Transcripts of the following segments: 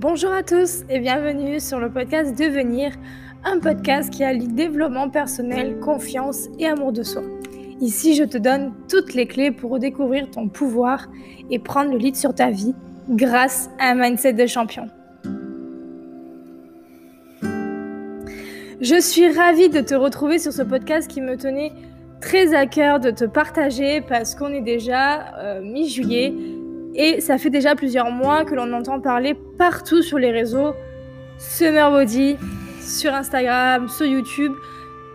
Bonjour à tous et bienvenue sur le podcast Devenir, un podcast qui allie développement personnel, confiance et amour de soi. Ici, je te donne toutes les clés pour redécouvrir ton pouvoir et prendre le lead sur ta vie grâce à un mindset de champion. Je suis ravie de te retrouver sur ce podcast qui me tenait très à cœur de te partager parce qu'on est déjà euh, mi-juillet et ça fait déjà plusieurs mois que l'on entend parler partout sur les réseaux. Summer Body, sur Instagram, sur YouTube.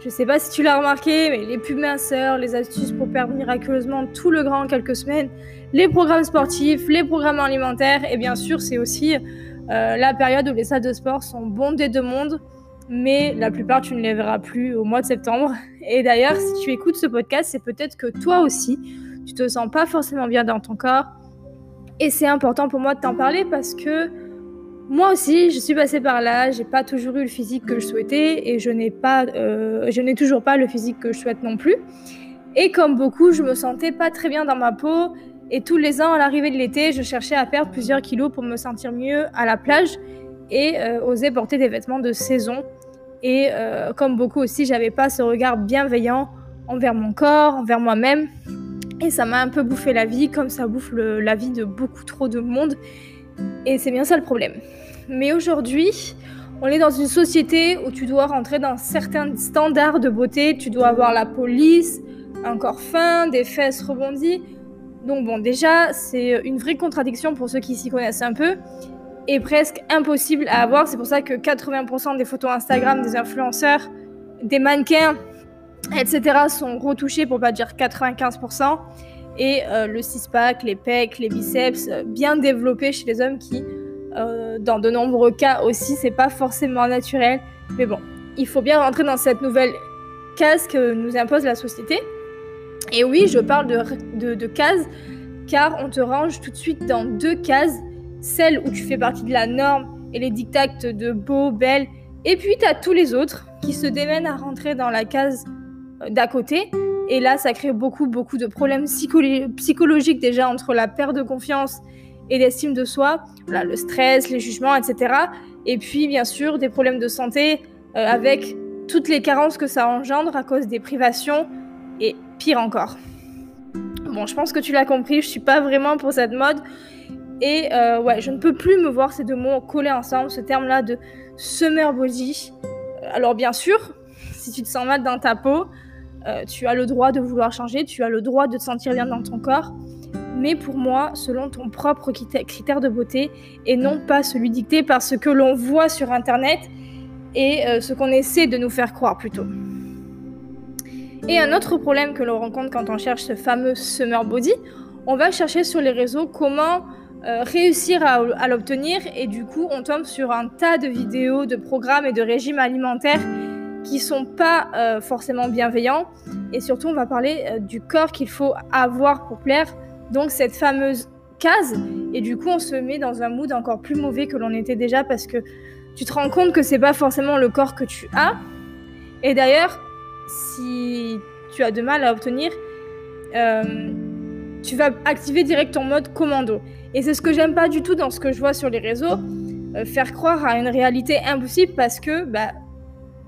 Je sais pas si tu l'as remarqué, mais les pubs minceurs, les astuces pour perdre miraculeusement tout le grand en quelques semaines, les programmes sportifs, les programmes alimentaires, et bien sûr, c'est aussi euh, la période où les salles de sport sont bondées de monde, mais la plupart, tu ne les verras plus au mois de septembre. Et d'ailleurs, si tu écoutes ce podcast, c'est peut-être que toi aussi, tu te sens pas forcément bien dans ton corps, et c'est important pour moi de t'en parler parce que moi aussi, je suis passée par là. J'ai pas toujours eu le physique que je souhaitais et je n'ai pas, euh, je n'ai toujours pas le physique que je souhaite non plus. Et comme beaucoup, je me sentais pas très bien dans ma peau. Et tous les ans, à l'arrivée de l'été, je cherchais à perdre plusieurs kilos pour me sentir mieux à la plage et euh, oser porter des vêtements de saison. Et euh, comme beaucoup aussi, j'avais pas ce regard bienveillant envers mon corps, envers moi-même. Et ça m'a un peu bouffé la vie, comme ça bouffe la vie de beaucoup trop de monde. Et c'est bien ça le problème. Mais aujourd'hui, on est dans une société où tu dois rentrer dans certains standards de beauté. Tu dois avoir la police, un corps fin, des fesses rebondies. Donc bon, déjà, c'est une vraie contradiction pour ceux qui s'y connaissent un peu. Et presque impossible à avoir. C'est pour ça que 80% des photos Instagram des influenceurs, des mannequins, etc. sont retouchés pour pas dire 95%. Et euh, le six-pack, les pecs, les biceps, euh, bien développés chez les hommes qui, euh, dans de nombreux cas aussi, c'est pas forcément naturel. Mais bon, il faut bien rentrer dans cette nouvelle case que nous impose la société. Et oui, je parle de, de, cases car on te range tout de suite dans deux cases. Celle où tu fais partie de la norme et les dictates de beau, belle. Et puis tu as tous les autres qui se démènent à rentrer dans la case d'à côté. Et là, ça crée beaucoup, beaucoup de problèmes psychologiques déjà entre la perte de confiance et l'estime de soi, voilà, le stress, les jugements, etc. Et puis, bien sûr, des problèmes de santé euh, avec toutes les carences que ça engendre à cause des privations et pire encore. Bon, je pense que tu l'as compris, je suis pas vraiment pour cette mode. Et euh, ouais, je ne peux plus me voir ces deux mots collés ensemble, ce terme-là de summer body. Alors bien sûr, si tu te sens mal dans ta peau, euh, tu as le droit de vouloir changer, tu as le droit de te sentir bien dans ton corps, mais pour moi, selon ton propre critère de beauté, et non pas celui dicté par ce que l'on voit sur Internet et euh, ce qu'on essaie de nous faire croire plutôt. Et un autre problème que l'on rencontre quand on cherche ce fameux summer body, on va chercher sur les réseaux comment euh, réussir à l'obtenir et du coup on tombe sur un tas de vidéos, de programmes et de régimes alimentaires qui sont pas euh, forcément bienveillants. Et surtout, on va parler euh, du corps qu'il faut avoir pour plaire. Donc cette fameuse case. Et du coup, on se met dans un mood encore plus mauvais que l'on était déjà parce que tu te rends compte que c'est pas forcément le corps que tu as. Et d'ailleurs, si tu as de mal à obtenir, euh, tu vas activer direct ton mode commando. Et c'est ce que j'aime pas du tout dans ce que je vois sur les réseaux, faire croire à une réalité impossible parce que bah,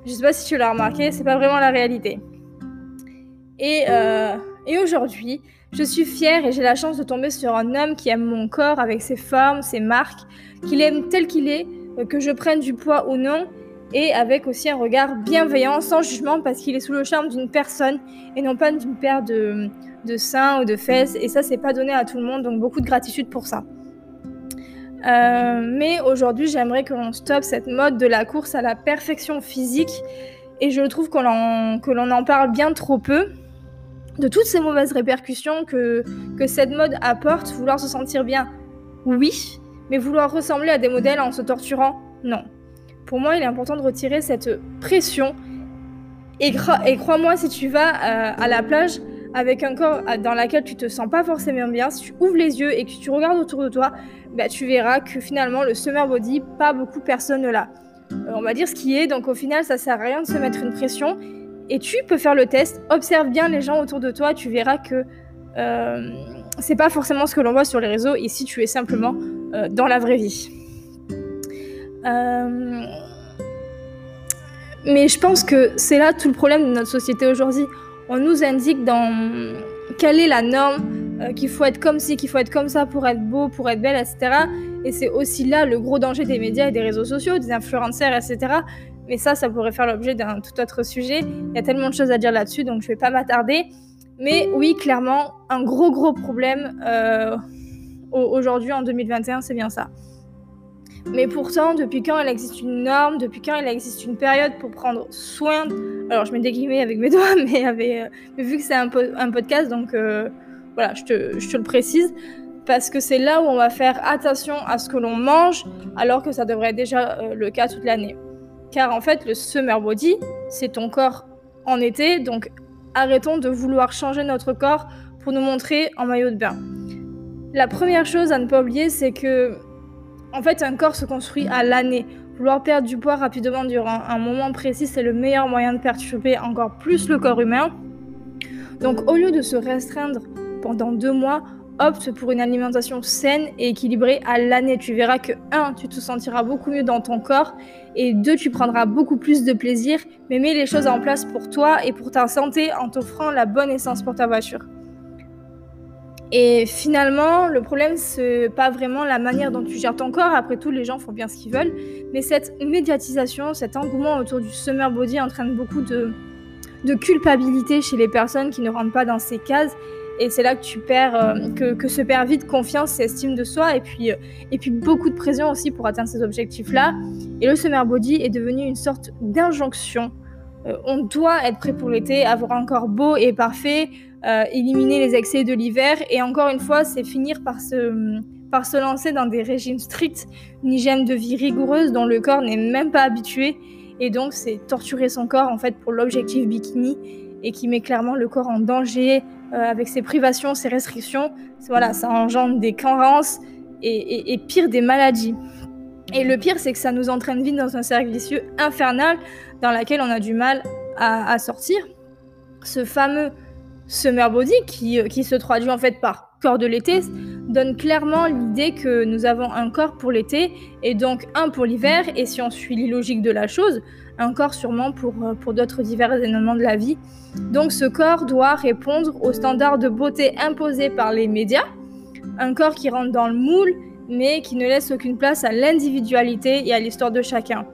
je sais pas si tu l'as remarqué, c'est pas vraiment la réalité. Et, euh, et aujourd'hui, je suis fière et j'ai la chance de tomber sur un homme qui aime mon corps avec ses formes, ses marques, qu'il aime tel qu'il est, euh, que je prenne du poids ou non, et avec aussi un regard bienveillant, sans jugement, parce qu'il est sous le charme d'une personne et non pas d'une paire de, de seins ou de fesses. Et ça, c'est pas donné à tout le monde, donc beaucoup de gratitude pour ça. Euh, mais aujourd'hui, j'aimerais que l'on stoppe cette mode de la course à la perfection physique. Et je trouve que l'on en parle bien trop peu de toutes ces mauvaises répercussions que, que cette mode apporte. Vouloir se sentir bien, oui, mais vouloir ressembler à des modèles en se torturant, non. Pour moi, il est important de retirer cette pression. Et, et crois-moi, si tu vas euh, à la plage, avec un corps dans lequel tu te sens pas forcément bien, si tu ouvres les yeux et que tu regardes autour de toi, bah, tu verras que finalement le summer body, pas beaucoup personne ne l'a. Euh, on va dire ce qui est, donc au final ça sert à rien de se mettre une pression. Et tu peux faire le test, observe bien les gens autour de toi, tu verras que euh, c'est pas forcément ce que l'on voit sur les réseaux ici tu es simplement euh, dans la vraie vie. Euh, mais je pense que c'est là tout le problème de notre société aujourd'hui. On nous indique dans quelle est la norme, euh, qu'il faut être comme ci, qu'il faut être comme ça pour être beau, pour être belle, etc. Et c'est aussi là le gros danger des médias et des réseaux sociaux, des influenceurs, etc. Mais ça, ça pourrait faire l'objet d'un tout autre sujet. Il y a tellement de choses à dire là-dessus, donc je vais pas m'attarder. Mais oui, clairement, un gros gros problème euh, aujourd'hui en 2021, c'est bien ça. Mais pourtant, depuis quand il existe une norme, depuis quand il existe une période pour prendre soin. Alors, je mets des guillemets avec mes doigts, mais, euh, vu que c'est un, podcast, donc euh, voilà, je te, je te, le précise. Parce que c'est là où on va faire attention à ce que l'on mange, alors que ça devrait être déjà euh, le cas toute l'année. Car en fait, le summer body, c'est ton corps en été, donc arrêtons de vouloir changer notre corps pour nous montrer en maillot de bain. La première chose à ne pas oublier, c'est que en fait, un corps se construit à l'année. Vouloir perdre du poids rapidement durant un moment précis, c'est le meilleur moyen de perturber encore plus le corps humain. Donc, au lieu de se restreindre pendant deux mois, opte pour une alimentation saine et équilibrée à l'année. Tu verras que, un, tu te sentiras beaucoup mieux dans ton corps et deux, tu prendras beaucoup plus de plaisir, mais mets les choses en place pour toi et pour ta santé en t'offrant la bonne essence pour ta voiture. Et finalement, le problème, c'est pas vraiment la manière dont tu gères ton corps. Après tout, les gens font bien ce qu'ils veulent. Mais cette médiatisation, cet engouement autour du summer body entraîne beaucoup de, culpabilité chez les personnes qui ne rentrent pas dans ces cases. Et c'est là que tu perds, euh, que, que, se perd vite confiance et estime de soi. Et puis, euh, et puis beaucoup de pression aussi pour atteindre ces objectifs-là. Et le summer body est devenu une sorte d'injonction. Euh, on doit être prêt pour l'été, avoir un corps beau et parfait, euh, éliminer les excès de l'hiver. Et encore une fois, c'est finir par se, par se lancer dans des régimes stricts, une hygiène de vie rigoureuse dont le corps n'est même pas habitué. Et donc, c'est torturer son corps en fait pour l'objectif bikini et qui met clairement le corps en danger euh, avec ses privations, ses restrictions. Voilà, ça engendre des carences et, pire des maladies. Et le pire, c'est que ça nous entraîne vite dans un cercle vicieux infernal dans lequel on a du mal à, sortir. Ce fameux Summer Body, qui, euh, qui se traduit en fait par corps de l'été, donne clairement l'idée que nous avons un corps pour l'été et donc un pour l'hiver, et si on suit les logiques de la chose, un corps sûrement pour, euh, pour d'autres divers événements de la vie. Donc ce corps doit répondre aux standards de beauté imposés par les médias, un corps qui rentre dans le moule, mais qui ne laisse aucune place à l'individualité et à l'histoire de chacun.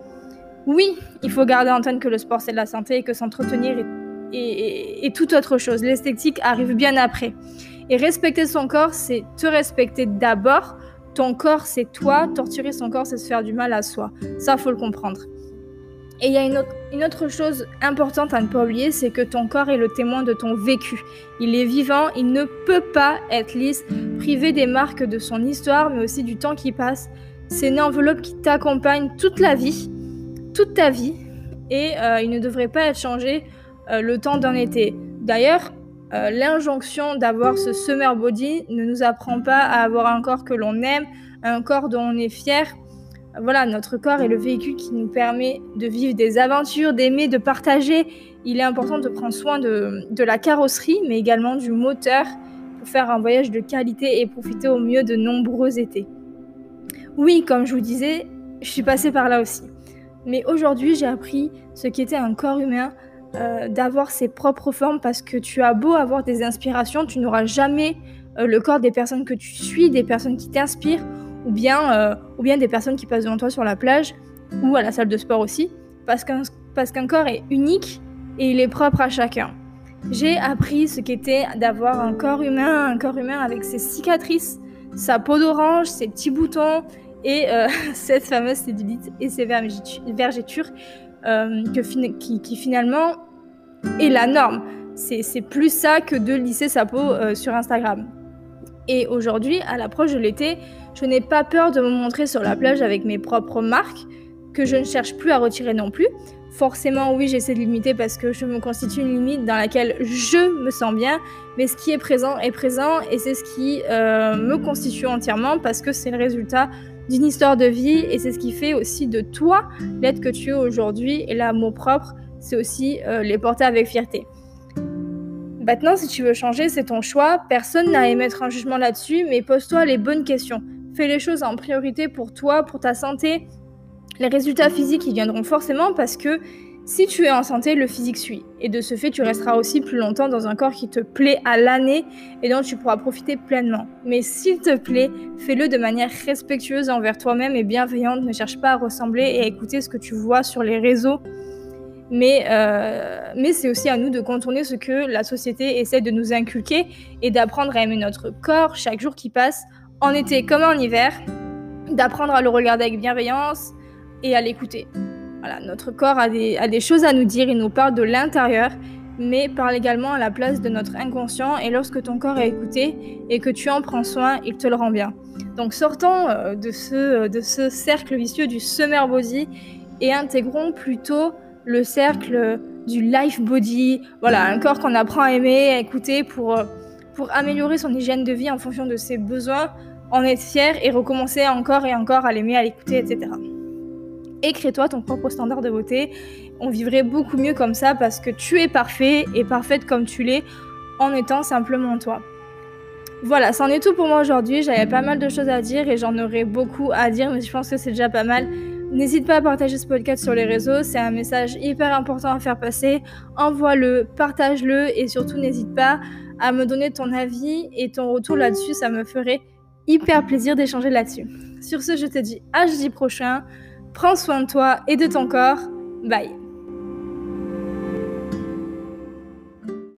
Oui, il faut garder en tête que le sport c'est de la santé et que s'entretenir est et, toute autre chose. L'esthétique arrive bien après. Et respecter son corps, c'est te respecter d'abord. Ton corps, c'est toi. Torturer son corps, c'est se faire du mal à soi. Ça, faut le comprendre. Et il y a une autre, chose importante à ne pas oublier, c'est que ton corps est le témoin de ton vécu. Il est vivant, il ne peut pas être lisse, privé des marques de son histoire, mais aussi du temps qui passe. C'est une enveloppe qui t'accompagne toute la vie, toute ta vie, et euh, il ne devrait pas être changé euh, le temps d'un été. D'ailleurs, euh, l'injonction d'avoir ce summer body ne nous apprend pas à avoir un corps que l'on aime, un corps dont on est fier. Voilà, notre corps est le véhicule qui nous permet de vivre des aventures, d'aimer, de partager. Il est important de prendre soin de, la carrosserie, mais également du moteur pour faire un voyage de qualité et profiter au mieux de nombreux étés. Oui, comme je vous disais, je suis passée par là aussi. Mais aujourd'hui, j'ai appris ce qu'était un corps humain, euh, d'avoir ses propres formes parce que tu as beau avoir des inspirations, tu n'auras jamais euh, le corps des personnes que tu suis, des personnes qui t'inspirent, ou bien, euh, ou bien des personnes qui passent devant toi sur la plage ou à la salle de sport aussi, parce qu'un, qu'un corps est unique et il est propre à chacun. J'ai appris ce qu'était d'avoir un corps humain, un corps humain avec ses cicatrices, sa peau d'orange, ses petits boutons et cette fameuse cellulite et ses vergetures euh, que qui, finalement est la norme. C'est plus ça que de lisser sa peau euh, sur Instagram. Et aujourd'hui, à l'approche de l'été, je n'ai pas peur de me montrer sur la plage avec mes propres marques, que je ne cherche plus à retirer non plus. Forcément, oui, j'essaie de limiter parce que je me constitue une limite dans laquelle je me sens bien, mais ce qui est présent est présent et c'est ce qui euh, me constitue entièrement parce que c'est le résultat d'une histoire de vie et c'est ce qui fait aussi de toi l'être que tu es aujourd'hui et l'amour propre, c'est aussi euh, les porter avec fierté. Maintenant, si tu veux changer, c'est ton choix. Personne n'a à émettre un jugement là-dessus, mais pose-toi les bonnes questions. Fais les choses en priorité pour toi, pour ta santé. Les résultats physiques, ils viendront forcément parce que si tu es en santé, le physique suit. Et de ce fait, tu resteras aussi plus longtemps dans un corps qui te plaît à l'année et dont tu pourras profiter pleinement. Mais s'il te plaît, fais-le de manière respectueuse envers toi-même et bienveillante. Ne cherche pas à ressembler et à écouter ce que tu vois sur les réseaux. Mais, euh, mais c'est aussi à nous de contourner ce que la société essaie de nous inculquer et d'apprendre à aimer notre corps chaque jour qui passe, en été comme en hiver, d'apprendre à le regarder avec bienveillance et à l'écouter. Voilà, notre corps a des, choses à nous dire, il nous parle de l'intérieur, mais parle également à la place de notre inconscient. Et lorsque ton corps est écouté et que tu en prends soin, il te le rend bien. Donc sortons euh, de ce, de ce cercle vicieux du summer body et intégrons plutôt le cercle du life body. Voilà, un corps qu'on apprend à aimer, à écouter pour, euh, pour améliorer son hygiène de vie en fonction de ses besoins, en être fier et recommencer encore et encore à l'aimer, à l'écouter, etc et crée-toi ton propre standard de beauté. On vivrait beaucoup mieux comme ça parce que tu es parfait et parfaite comme tu l'es en étant simplement toi. Voilà, c'en est tout pour moi aujourd'hui. J'avais pas mal de choses à dire et j'en aurais beaucoup à dire, mais je pense que c'est déjà pas mal. N'hésite pas à partager ce podcast sur les réseaux, c'est un message hyper important à faire passer. Envoie-le, partage-le et surtout n'hésite pas à me donner ton avis et ton retour là-dessus, ça me ferait hyper plaisir d'échanger là-dessus. Sur ce, je te dis à jeudi prochain. Prends soin de toi et de ton corps. Bye